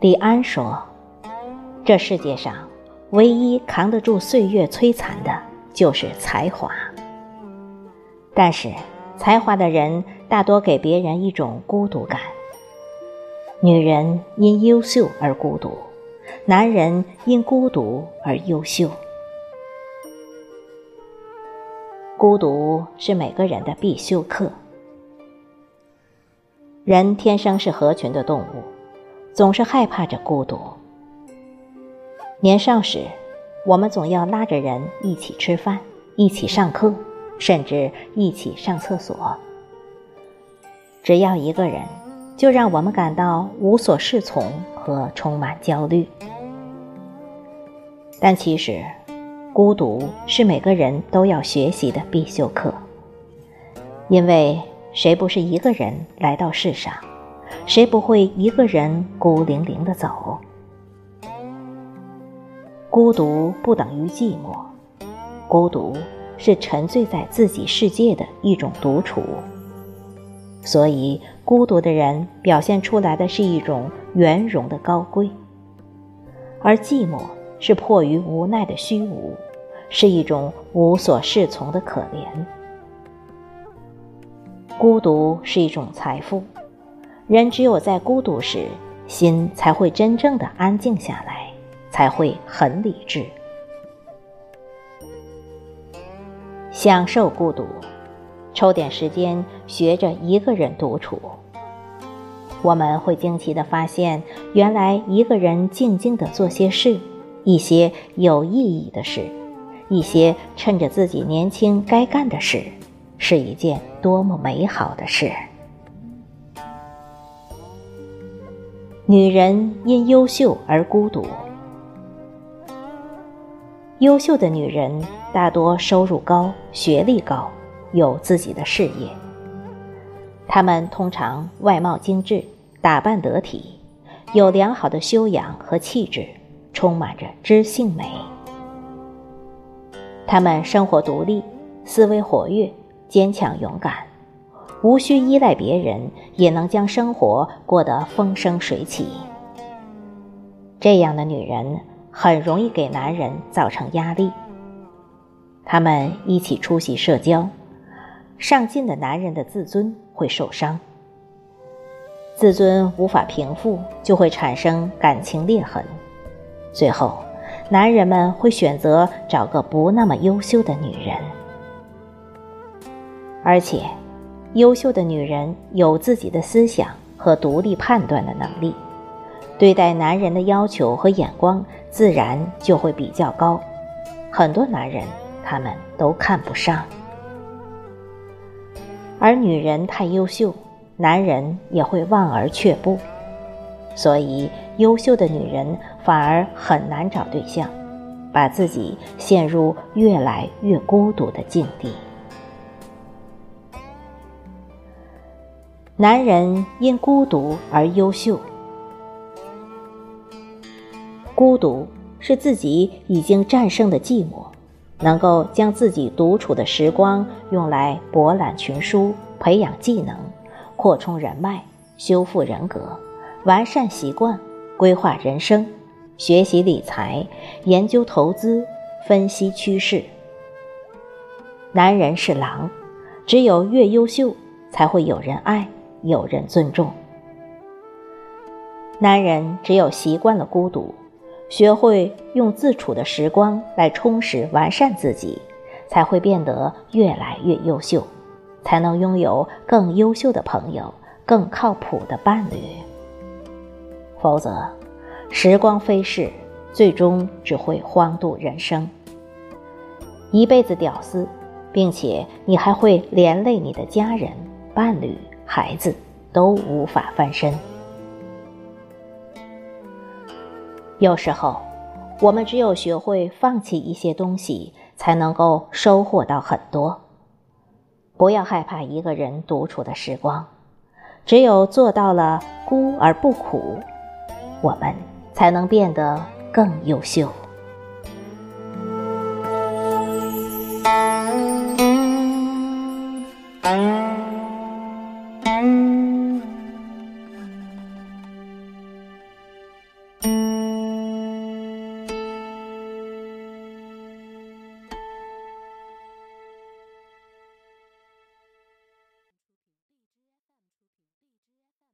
李安说：“这世界上，唯一扛得住岁月摧残的，就是才华。但是，才华的人大多给别人一种孤独感。女人因优秀而孤独，男人因孤独而优秀。孤独是每个人的必修课。人天生是合群的动物。”总是害怕着孤独。年少时，我们总要拉着人一起吃饭，一起上课，甚至一起上厕所。只要一个人，就让我们感到无所适从和充满焦虑。但其实，孤独是每个人都要学习的必修课，因为谁不是一个人来到世上？谁不会一个人孤零零的走？孤独不等于寂寞，孤独是沉醉在自己世界的一种独处。所以，孤独的人表现出来的是一种圆融的高贵，而寂寞是迫于无奈的虚无，是一种无所适从的可怜。孤独是一种财富。人只有在孤独时，心才会真正的安静下来，才会很理智，享受孤独，抽点时间学着一个人独处。我们会惊奇的发现，原来一个人静静的做些事，一些有意义的事，一些趁着自己年轻该干的事，是一件多么美好的事。女人因优秀而孤独。优秀的女人大多收入高、学历高，有自己的事业。她们通常外貌精致、打扮得体，有良好的修养和气质，充满着知性美。她们生活独立，思维活跃，坚强勇敢。无需依赖别人，也能将生活过得风生水起。这样的女人很容易给男人造成压力。他们一起出席社交，上进的男人的自尊会受伤。自尊无法平复，就会产生感情裂痕。最后，男人们会选择找个不那么优秀的女人，而且。优秀的女人有自己的思想和独立判断的能力，对待男人的要求和眼光自然就会比较高。很多男人他们都看不上，而女人太优秀，男人也会望而却步。所以，优秀的女人反而很难找对象，把自己陷入越来越孤独的境地。男人因孤独而优秀。孤独是自己已经战胜的寂寞，能够将自己独处的时光用来博览群书、培养技能、扩充人脉、修复人格、完善习惯、规划人生、学习理财、研究投资、分析趋势。男人是狼，只有越优秀，才会有人爱。有人尊重。男人只有习惯了孤独，学会用自处的时光来充实完善自己，才会变得越来越优秀，才能拥有更优秀的朋友、更靠谱的伴侣。否则，时光飞逝，最终只会荒度人生。一辈子屌丝，并且你还会连累你的家人、伴侣。孩子都无法翻身。有时候，我们只有学会放弃一些东西，才能够收获到很多。不要害怕一个人独处的时光，只有做到了孤而不苦，我们才能变得更优秀。